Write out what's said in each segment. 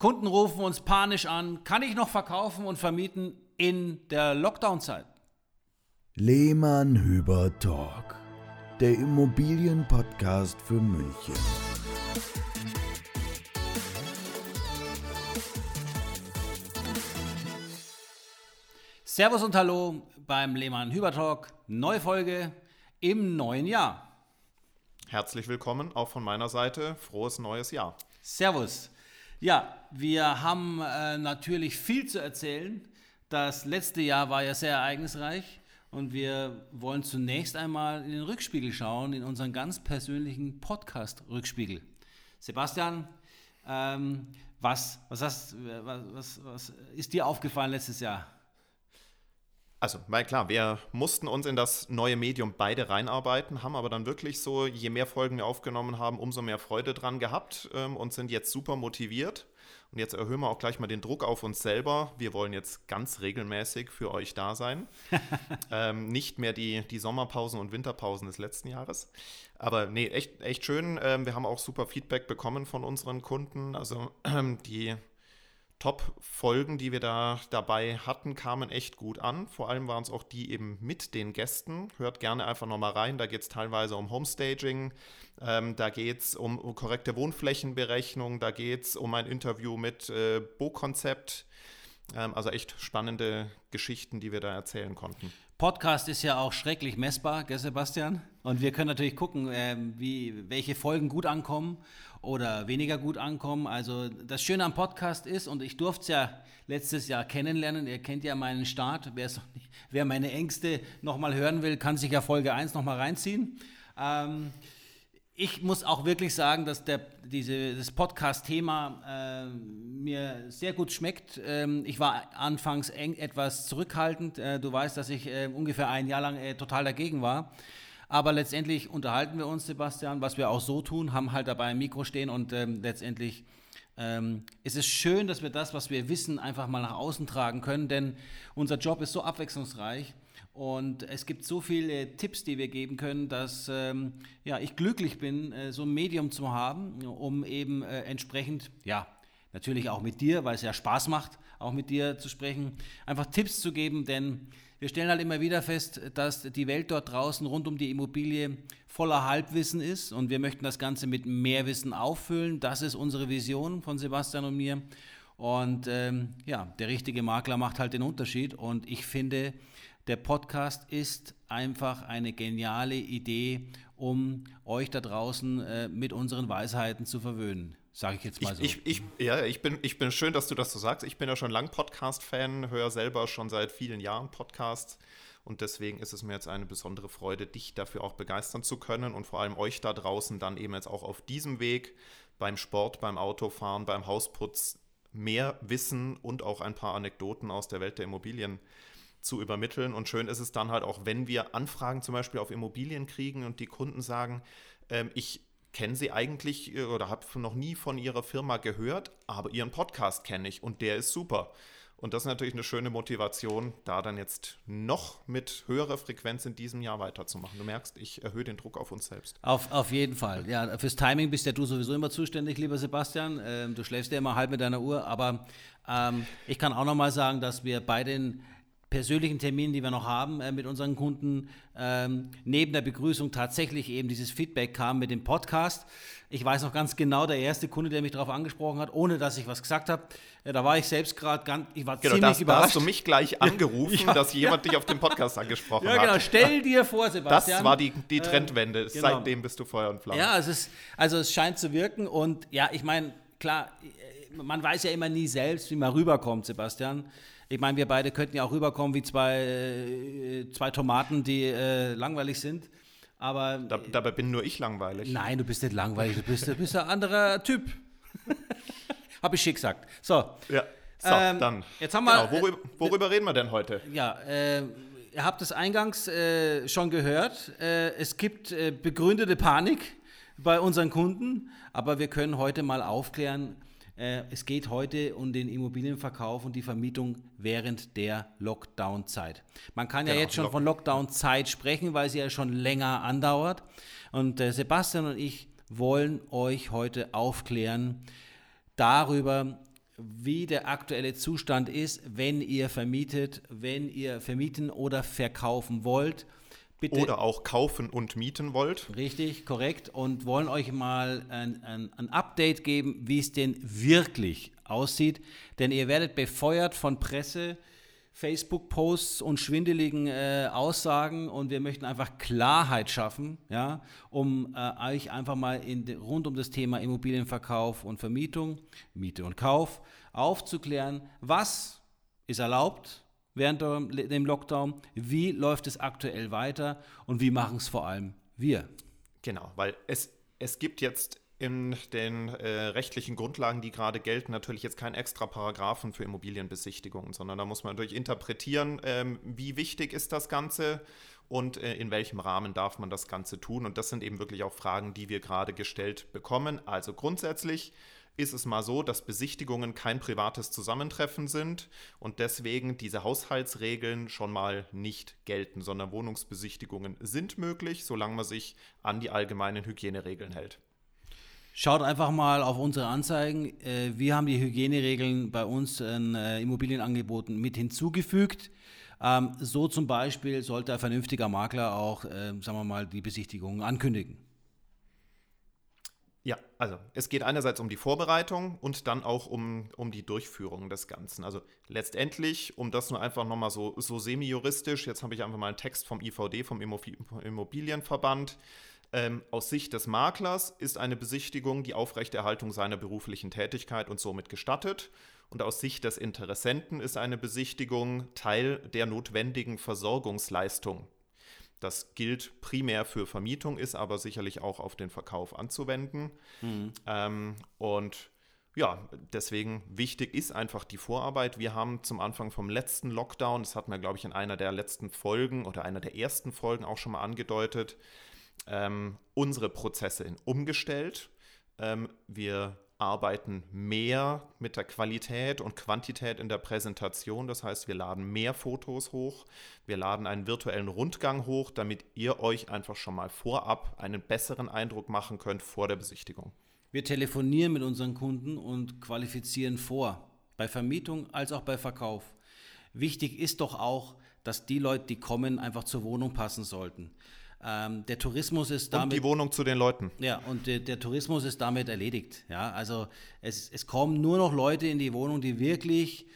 Kunden rufen uns panisch an, kann ich noch verkaufen und vermieten in der Lockdown-Zeit? Lehmann Hüber Talk, der Immobilienpodcast für München. Servus und Hallo beim Lehmann Hüber Talk, neue Folge im neuen Jahr. Herzlich willkommen auch von meiner Seite. Frohes neues Jahr. Servus. Ja, wir haben äh, natürlich viel zu erzählen. Das letzte Jahr war ja sehr ereignisreich und wir wollen zunächst einmal in den Rückspiegel schauen, in unseren ganz persönlichen Podcast-Rückspiegel. Sebastian, ähm, was, was, hast, was, was, was ist dir aufgefallen letztes Jahr? Also, weil klar, wir mussten uns in das neue Medium beide reinarbeiten, haben aber dann wirklich so, je mehr Folgen wir aufgenommen haben, umso mehr Freude dran gehabt ähm, und sind jetzt super motiviert. Und jetzt erhöhen wir auch gleich mal den Druck auf uns selber. Wir wollen jetzt ganz regelmäßig für euch da sein. ähm, nicht mehr die, die Sommerpausen und Winterpausen des letzten Jahres. Aber nee, echt, echt schön. Ähm, wir haben auch super Feedback bekommen von unseren Kunden. Also die Top-Folgen, die wir da dabei hatten, kamen echt gut an. Vor allem waren es auch die eben mit den Gästen. Hört gerne einfach nochmal rein. Da geht es teilweise um Homestaging, ähm, da geht es um, korrekte Wohnflächenberechnung, da geht es um ein Interview mit äh, Bo-Konzept. Ähm, also echt spannende Geschichten, die wir da erzählen konnten. Podcast ist ja auch schrecklich messbar, gell, Sebastian? Und wir können natürlich gucken, äh, wie, welche Folgen gut ankommen oder weniger gut ankommen. Also das Schöne am Podcast ist, und ich durfte es ja letztes Jahr kennenlernen, ihr kennt ja meinen Start, wer meine Ängste nochmal hören will, kann sich ja Folge 1 nochmal reinziehen. Ähm, ich muss auch wirklich sagen, dass der, diese, das Podcast-Thema äh, mir sehr gut schmeckt. Ähm, ich war anfangs eng, etwas zurückhaltend. Äh, du weißt, dass ich äh, ungefähr ein Jahr lang äh, total dagegen war. Aber letztendlich unterhalten wir uns, Sebastian, was wir auch so tun, haben halt dabei ein Mikro stehen und ähm, letztendlich ähm, ist es schön, dass wir das, was wir wissen, einfach mal nach außen tragen können, denn unser Job ist so abwechslungsreich. Und es gibt so viele Tipps, die wir geben können, dass ähm, ja, ich glücklich bin, äh, so ein Medium zu haben, um eben äh, entsprechend, ja, natürlich auch mit dir, weil es ja Spaß macht, auch mit dir zu sprechen, einfach Tipps zu geben, denn wir stellen halt immer wieder fest, dass die Welt dort draußen rund um die Immobilie voller Halbwissen ist und wir möchten das Ganze mit mehr Wissen auffüllen. Das ist unsere Vision von Sebastian und mir. Und ähm, ja, der richtige Makler macht halt den Unterschied und ich finde, der Podcast ist einfach eine geniale Idee, um euch da draußen äh, mit unseren Weisheiten zu verwöhnen. Sage ich jetzt mal so. Ich, ich, ja, ich bin, ich bin schön, dass du das so sagst. Ich bin ja schon lang Podcast-Fan, höre selber schon seit vielen Jahren Podcasts. Und deswegen ist es mir jetzt eine besondere Freude, dich dafür auch begeistern zu können und vor allem euch da draußen dann eben jetzt auch auf diesem Weg beim Sport, beim Autofahren, beim Hausputz mehr Wissen und auch ein paar Anekdoten aus der Welt der Immobilien zu übermitteln. Und schön ist es dann halt auch, wenn wir Anfragen zum Beispiel auf Immobilien kriegen und die Kunden sagen, ähm, ich kenne sie eigentlich äh, oder habe noch nie von ihrer Firma gehört, aber ihren Podcast kenne ich und der ist super. Und das ist natürlich eine schöne Motivation, da dann jetzt noch mit höherer Frequenz in diesem Jahr weiterzumachen. Du merkst, ich erhöhe den Druck auf uns selbst. Auf, auf jeden Fall. Ja, fürs Timing bist ja du sowieso immer zuständig, lieber Sebastian. Ähm, du schläfst ja immer halb mit deiner Uhr, aber ähm, ich kann auch nochmal sagen, dass wir bei den persönlichen Terminen, die wir noch haben äh, mit unseren Kunden, ähm, neben der Begrüßung tatsächlich eben dieses Feedback kam mit dem Podcast. Ich weiß noch ganz genau, der erste Kunde, der mich darauf angesprochen hat, ohne dass ich was gesagt habe, äh, da war ich selbst gerade ganz, ich war genau, ziemlich das, überrascht. Da hast du mich gleich angerufen, ja, dass jemand ja. dich auf dem Podcast angesprochen hat. Ja, genau. Hat. Stell dir vor, Sebastian. Das war die, die ähm, Trendwende. Ähm, genau. Seitdem bist du Feuer und Flamme. Ja, es ist, also es scheint zu wirken und ja, ich meine, klar, man weiß ja immer nie selbst, wie man rüberkommt, Sebastian. Ich meine, wir beide könnten ja auch rüberkommen wie zwei, äh, zwei Tomaten, die äh, langweilig sind. Aber. Da, dabei bin nur ich langweilig. Nein, du bist nicht langweilig, du bist, du bist ein anderer Typ. Habe ich schick gesagt. So. Ja. So, ähm, dann. Jetzt haben wir. Genau, worüber, worüber reden wir denn heute? Ja, äh, ihr habt es eingangs äh, schon gehört. Äh, es gibt äh, begründete Panik bei unseren Kunden, aber wir können heute mal aufklären, äh, es geht heute um den Immobilienverkauf und die Vermietung während der Lockdown-Zeit. Man kann ja genau, jetzt schon von Lockdown-Zeit sprechen, weil sie ja schon länger andauert. Und äh, Sebastian und ich wollen euch heute aufklären darüber, wie der aktuelle Zustand ist, wenn ihr vermietet, wenn ihr vermieten oder verkaufen wollt. Bitte oder auch kaufen und mieten wollt. Richtig, korrekt. Und wollen euch mal ein, ein, ein Update geben, wie es denn wirklich aussieht. Denn ihr werdet befeuert von Presse, Facebook-Posts und schwindeligen äh, Aussagen und wir möchten einfach Klarheit schaffen, ja, um äh, euch einfach mal in, rund um das Thema Immobilienverkauf und Vermietung, Miete und Kauf aufzuklären, was ist erlaubt während dem Lockdown, wie läuft es aktuell weiter und wie machen es vor allem wir. Genau, weil es, es gibt jetzt in den äh, rechtlichen Grundlagen, die gerade gelten, natürlich jetzt kein extra Paragraphen für Immobilienbesichtigungen, sondern da muss man natürlich interpretieren, ähm, wie wichtig ist das Ganze und äh, in welchem Rahmen darf man das Ganze tun. Und das sind eben wirklich auch Fragen, die wir gerade gestellt bekommen. Also grundsätzlich ist es mal so, dass Besichtigungen kein privates Zusammentreffen sind und deswegen diese Haushaltsregeln schon mal nicht gelten, sondern Wohnungsbesichtigungen sind möglich, solange man sich an die allgemeinen Hygieneregeln hält. Schaut einfach mal auf unsere Anzeigen. Äh, wir haben die Hygieneregeln bei uns in äh, Immobilienangeboten mit hinzugefügt. Ähm, so zum Beispiel sollte ein vernünftiger Makler auch, äh, sagen wir mal, die Besichtigungen ankündigen. Ja, also es geht einerseits um die Vorbereitung und dann auch um, um die Durchführung des Ganzen. Also letztendlich, um das nur einfach nochmal so, so semi-juristisch, jetzt habe ich einfach mal einen Text vom IVD, vom Immobilienverband. Ähm, aus Sicht des Maklers ist eine Besichtigung die Aufrechterhaltung seiner beruflichen Tätigkeit und somit gestattet. Und aus Sicht des Interessenten ist eine Besichtigung Teil der notwendigen Versorgungsleistung. Das gilt primär für Vermietung, ist aber sicherlich auch auf den Verkauf anzuwenden. Mhm. Ähm, und ja, deswegen wichtig ist einfach die Vorarbeit. Wir haben zum Anfang vom letzten Lockdown, das hatten wir, glaube ich, in einer der letzten Folgen oder einer der ersten Folgen auch schon mal angedeutet, ähm, unsere Prozesse in umgestellt. Ähm, wir arbeiten mehr mit der Qualität und Quantität in der Präsentation. Das heißt, wir laden mehr Fotos hoch, wir laden einen virtuellen Rundgang hoch, damit ihr euch einfach schon mal vorab einen besseren Eindruck machen könnt vor der Besichtigung. Wir telefonieren mit unseren Kunden und qualifizieren vor, bei Vermietung als auch bei Verkauf. Wichtig ist doch auch, dass die Leute, die kommen, einfach zur Wohnung passen sollten. Ähm, der Tourismus ist damit. Und die Wohnung zu den Leuten. Ja, und der, der Tourismus ist damit erledigt. Ja, also es, es kommen nur noch Leute in die Wohnung, die wirklich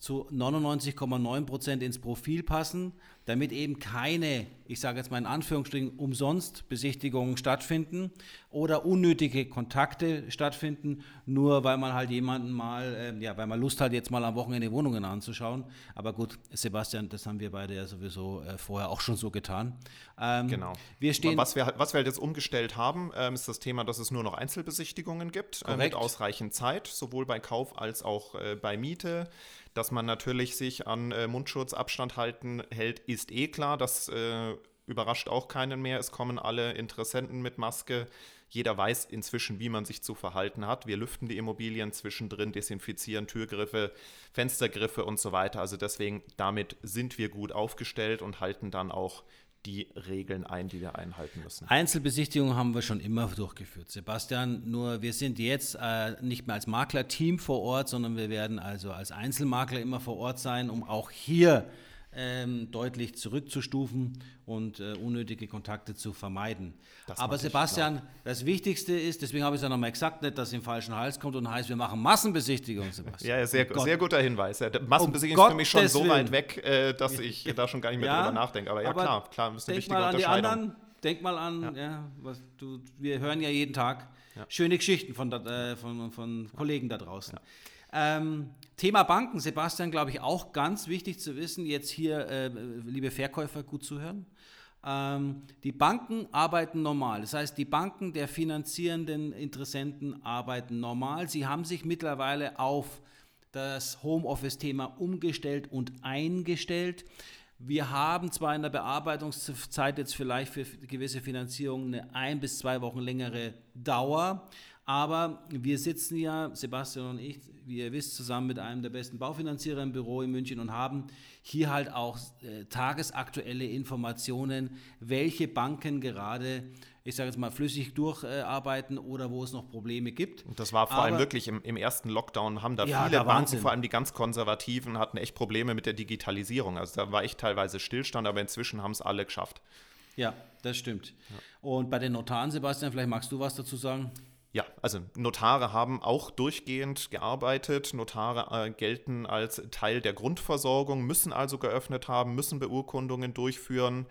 zu 99,9 Prozent ins Profil passen damit eben keine, ich sage jetzt mal in Anführungsstrichen, umsonst Besichtigungen stattfinden oder unnötige Kontakte stattfinden, nur weil man halt jemanden mal, äh, ja, weil man Lust hat, jetzt mal am Wochenende Wohnungen anzuschauen. Aber gut, Sebastian, das haben wir beide ja sowieso äh, vorher auch schon so getan. Ähm, genau. Wir stehen was, wir, was wir halt jetzt umgestellt haben, ähm, ist das Thema, dass es nur noch Einzelbesichtigungen gibt, äh, mit ausreichend Zeit, sowohl bei Kauf als auch äh, bei Miete. Dass man natürlich sich an äh, Mundschutz, Abstand halten hält, ist eh klar. Das äh, überrascht auch keinen mehr. Es kommen alle Interessenten mit Maske. Jeder weiß inzwischen, wie man sich zu verhalten hat. Wir lüften die Immobilien zwischendrin, desinfizieren Türgriffe, Fenstergriffe und so weiter. Also deswegen, damit sind wir gut aufgestellt und halten dann auch die Regeln ein, die wir einhalten müssen. Einzelbesichtigungen haben wir schon immer durchgeführt, Sebastian. Nur wir sind jetzt äh, nicht mehr als Maklerteam vor Ort, sondern wir werden also als Einzelmakler immer vor Ort sein, um auch hier ähm, deutlich zurückzustufen und äh, unnötige Kontakte zu vermeiden. Das Aber Sebastian, das Wichtigste ist, deswegen habe ich es ja nochmal gesagt, nicht, dass es im falschen Hals kommt und heißt, wir machen Massenbesichtigungen, Sebastian. Ja, sehr, oh sehr guter Hinweis. Ja, Massenbesichtigung um ist für mich schon so weit weg, äh, dass ich da schon gar nicht mehr ja, drüber nachdenke. Aber ja, aber klar, klar, ist eine wichtige mal an Unterscheidung. Die anderen, denk mal an, ja. ja was du, wir hören ja jeden Tag schöne Geschichten von, äh, von, von Kollegen da draußen. Ähm, Thema Banken, Sebastian, glaube ich, auch ganz wichtig zu wissen, jetzt hier, äh, liebe Verkäufer, gut zuhören. Ähm, die Banken arbeiten normal. Das heißt, die Banken der finanzierenden Interessenten arbeiten normal. Sie haben sich mittlerweile auf das Homeoffice-Thema umgestellt und eingestellt. Wir haben zwar in der Bearbeitungszeit jetzt vielleicht für gewisse Finanzierungen eine ein bis zwei Wochen längere Dauer, Aber wir sitzen ja, Sebastian und ich, wie ihr wisst, zusammen mit einem der besten Baufinanzierer im Büro in München und haben hier halt auch äh, tagesaktuelle Informationen, welche Banken gerade, ich sage jetzt mal, flüssig durcharbeiten äh, oder wo es noch Probleme gibt. Und das war vor Aber, allem wirklich im, im, ersten Lockdown, haben da ja, viele Banken, Wahnsinn. vor allem die ganz konservativen, hatten echt Probleme mit der Digitalisierung. Also da war echt teilweise Stillstand, aber inzwischen haben es alle geschafft. Ja, das stimmt. Ja. Und bei den Notaren, Sebastian, vielleicht magst du was dazu sagen? Ja, also Notare haben auch durchgehend gearbeitet. Notare äh, gelten als Teil der Grundversorgung, müssen also geöffnet haben, müssen Beurkundungen durchführen.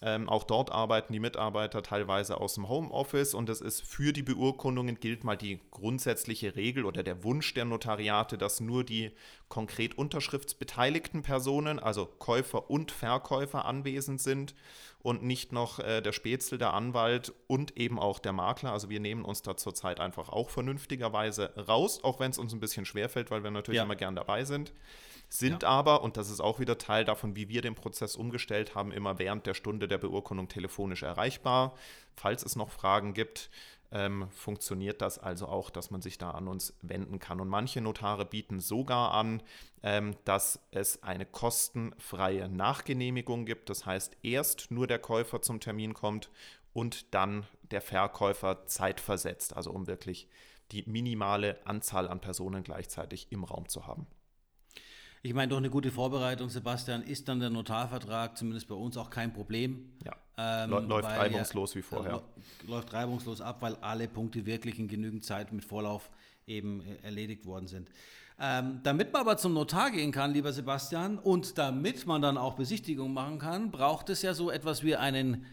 Ähm, auch dort arbeiten die Mitarbeiter teilweise aus dem Homeoffice und es ist für die Beurkundungen gilt mal die grundsätzliche Regel oder der Wunsch der Notariate, dass nur die konkret unterschriftsbeteiligten Personen, also Käufer und Verkäufer anwesend sind und nicht noch äh, der Spätzle, der Anwalt und eben auch der Makler. Also wir nehmen uns da zurzeit einfach auch vernünftigerweise raus, auch wenn es uns ein bisschen schwerfällt, weil wir natürlich ja. immer gern dabei sind. Sind ja. aber, und das ist auch wieder Teil davon, wie wir den Prozess umgestellt haben, immer während der Stunde der Beurkundung telefonisch erreichbar. Falls es noch Fragen gibt, ähm, funktioniert das also auch, dass man sich da an uns wenden kann. Und manche Notare bieten sogar an, ähm, dass es eine kostenfreie Nachgenehmigung gibt. Das heißt, erst nur der Käufer zum Termin kommt und dann der Verkäufer zeitversetzt, also um wirklich die minimale Anzahl an Personen gleichzeitig im Raum zu haben. Ich meine, durch eine gute Vorbereitung, Sebastian, ist dann der Notarvertrag zumindest bei uns auch kein Problem. Ja. Ähm, läuft reibungslos wie vorher. Äh, läuft reibungslos ab, weil alle Punkte wirklich in genügend Zeit mit Vorlauf eben äh, erledigt worden sind. Ähm, damit man aber zum Notar gehen kann, lieber Sebastian, und damit man dann auch Besichtigung machen kann, braucht es ja so etwas wie einen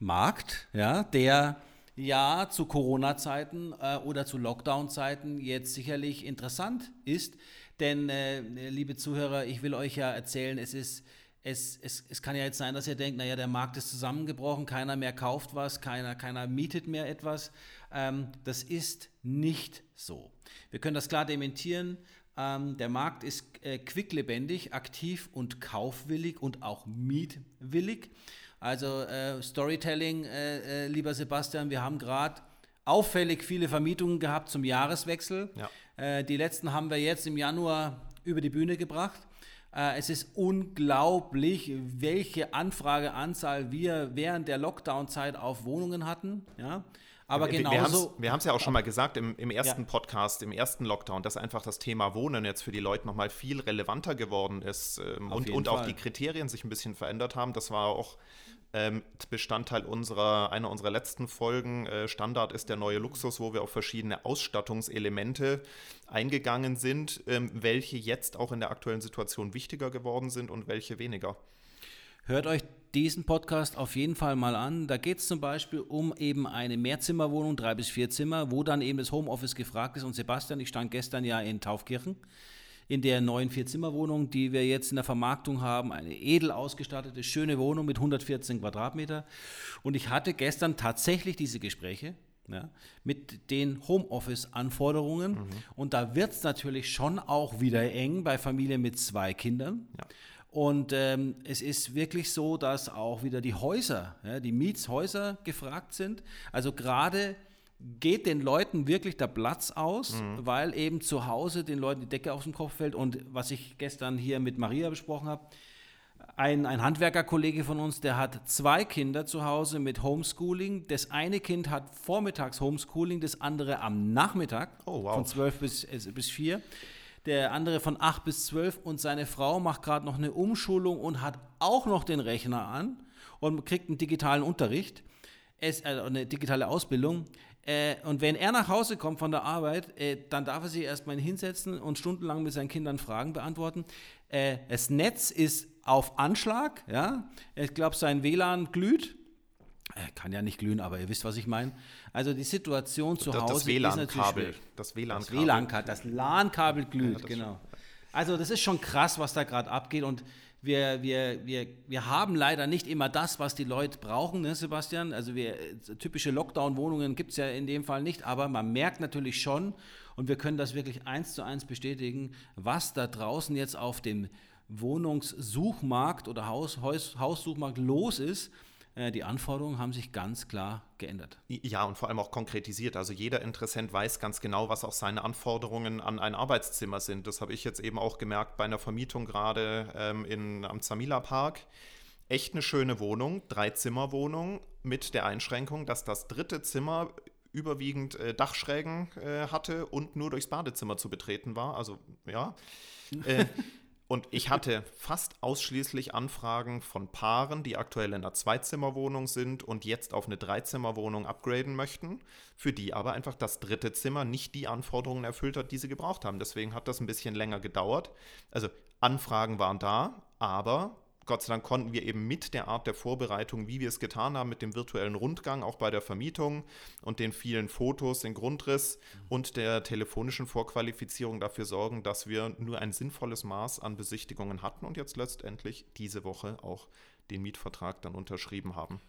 Markt, ja, der ja zu Corona-Zeiten äh, oder zu Lockdown-Zeiten jetzt sicherlich interessant ist. Denn, äh, liebe Zuhörer, ich will euch ja erzählen, es ist es, es, es kann ja jetzt sein, dass ihr denkt, naja, der Markt ist zusammengebrochen, keiner mehr kauft was, keiner, keiner mietet mehr etwas. Ähm, das ist nicht so. Wir können das klar dementieren. Ähm, der Markt ist äh, quicklebendig, aktiv und kaufwillig und auch mietwillig. Also äh, Storytelling, äh, äh lieber Sebastian, wir haben gerade auffällig viele Vermietungen gehabt zum Jahreswechsel. Ja. Äh, die letzten haben wir jetzt im Januar über die Bühne gebracht. Äh, es ist unglaublich, welche Anfrageanzahl wir während der Lockdown-Zeit auf Wohnungen hatten. Ja. Aber wir, genauso. Wir haben es ja auch schon mal gesagt im, im ersten ja. Podcast, im ersten Lockdown, dass einfach das Thema Wohnen jetzt für die Leute nochmal viel relevanter geworden ist ähm, und, und auch die Kriterien sich ein bisschen verändert haben. Das war auch ähm, Bestandteil unserer, einer unserer letzten Folgen. Äh, Standard ist der neue Luxus, wo wir auf verschiedene Ausstattungselemente eingegangen sind, ähm, welche jetzt auch in der aktuellen Situation wichtiger geworden sind und welche weniger. Hört euch diesen Podcast auf jeden Fall mal an. Da geht es zum Beispiel um eben eine Mehrzimmerwohnung, drei bis vier Zimmer, wo dann eben das Homeoffice gefragt ist. Und Sebastian, ich stand gestern ja in Taufkirchen in der neuen Vierzimmerwohnung, die wir jetzt in der Vermarktung haben. Eine edel ausgestattete, schöne Wohnung mit 114 Quadratmeter. Und ich hatte gestern tatsächlich diese Gespräche ja, mit den Homeoffice-Anforderungen. Mhm. Und da wird es natürlich schon auch wieder eng bei Familien mit zwei Kindern. Ja. Und ähm, es ist wirklich so, dass auch wieder die Häuser, ja, die Mietshäuser gefragt sind. Also gerade geht den Leuten wirklich der Platz aus, mhm. weil eben zu Hause den Leuten die Decke aus dem Kopf fällt. Und was ich gestern hier mit Maria besprochen habe, ein, ein Handwerkerkollege von uns, der hat zwei Kinder zu Hause mit Homeschooling. Das eine Kind hat vormittags Homeschooling, das andere am Nachmittag oh, wow. von 12 bis, äh, bis 4. Der andere von 8 bis 12 und seine Frau macht gerade noch eine Umschulung und hat auch noch den Rechner an und kriegt einen digitalen Unterricht, es, äh, eine digitale Ausbildung. Äh, und wenn er nach Hause kommt von der Arbeit, äh, dann darf er sich erstmal hinsetzen und stundenlang mit seinen Kindern Fragen beantworten. Äh, das Netz ist auf Anschlag, ja. Ich glaube, sein WLAN glüht. Er kann ja nicht glühen, aber ihr wisst, was ich meine. Also die Situation zu das, Hause das WLAN ist natürlich Das WLAN-Kabel. Das WLAN-Kabel, das LAN-Kabel glüht, ja, genau. Also das ist schon krass, was da gerade abgeht und wir, wir, wir, wir haben leider nicht immer das, was die Leute brauchen, ne, Sebastian. Also wir, typische Lockdown-Wohnungen gibt es ja in dem Fall nicht, aber man merkt natürlich schon, und wir können das wirklich eins zu eins bestätigen, was da draußen jetzt auf dem Wohnungssuchmarkt oder Haus, Haus, Haussuchmarkt los ist. Äh, die Anforderungen haben sich ganz klar geändert. Ja, und vor allem auch konkretisiert. Also jeder Interessent weiß ganz genau, was auch seine Anforderungen an ein Arbeitszimmer sind. Das habe ich jetzt eben auch gemerkt bei einer Vermietung gerade ähm, in, am Zamila Park. Echt eine schöne Wohnung, Drei-Zimmer-Wohnung mit der Einschränkung, dass das dritte Zimmer überwiegend äh, Dachschrägen äh, hatte und nur durchs Badezimmer zu betreten war. Also ja. Äh, und ich hatte fast ausschließlich Anfragen von Paaren, die aktuell in einer Zweizimmerwohnung sind und jetzt auf eine Dreizimmerwohnung upgraden möchten, für die aber einfach das dritte Zimmer nicht die Anforderungen erfüllt hat, die sie gebraucht haben. Deswegen hat das ein bisschen länger gedauert. Also Anfragen waren da, aber Gott sei Dank konnten wir eben mit der Art der Vorbereitung, wie wir es getan haben, mit dem virtuellen Rundgang, auch bei der Vermietung und den vielen Fotos, den Grundriss und der telefonischen Vorqualifizierung dafür sorgen, dass wir nur ein sinnvolles Maß an Besichtigungen hatten und jetzt letztendlich diese Woche auch den Mietvertrag dann unterschrieben haben.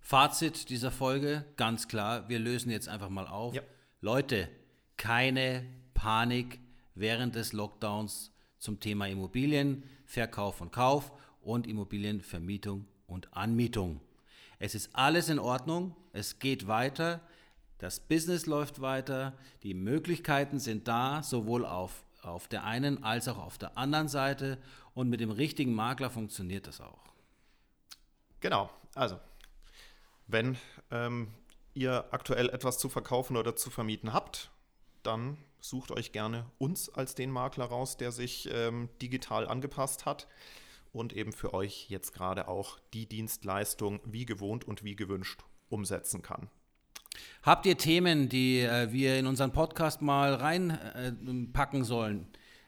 Fazit dieser Folge, ganz klar, wir lösen jetzt einfach mal auf. Ja. Leute, keine Panik während des Lockdowns zum Thema Immobilien, Verkauf und Kauf und Immobilienvermietung und Anmietung. Es ist alles in Ordnung, es geht weiter, das Business läuft weiter, die Möglichkeiten sind da, sowohl auf, auf der einen als auch auf der anderen Seite und mit dem richtigen Makler funktioniert das auch. Genau, also wenn ähm, ihr aktuell etwas zu verkaufen oder zu vermieten habt, dann sucht euch gerne uns als den Makler raus, der sich ähm, digital angepasst hat und eben für euch jetzt gerade auch die Dienstleistung wie gewohnt und wie gewünscht umsetzen kann. Habt ihr Themen, die äh, wir in unseren Podcast mal reinpacken äh, sollen?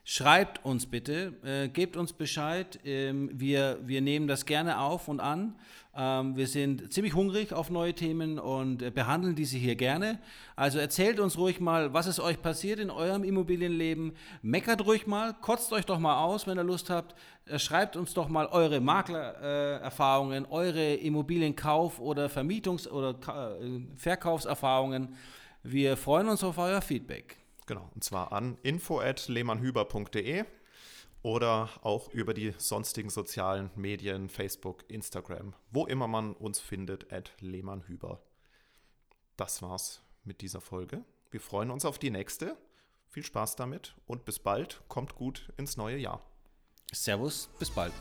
Schreibt uns bitte, äh, gebt uns Bescheid. Ähm, wir, wir nehmen das gerne auf und an. Ähm, wir sind ziemlich hungrig auf neue Themen und äh, behandeln diese hier gerne. Also erzählt uns ruhig mal, was ist euch passiert in eurem Immobilienleben. Meckert ruhig mal, kotzt euch doch mal aus, wenn ihr Lust habt. Äh, schreibt uns doch mal eure Maklererfahrungen, äh, eure Immobilienkauf- oder Vermietungs- oder äh, Verkaufserfahrungen. Wir freuen uns auf euer Feedback. Genau, und zwar an info.lehmannhüber.de oder auch über die sonstigen sozialen Medien, Facebook, Instagram, wo immer man uns findet, at lehmannhüber. Das war's mit dieser Folge. Wir freuen uns auf die nächste. Viel Spaß damit und bis bald. Kommt gut ins neue Jahr. Servus, bis bald.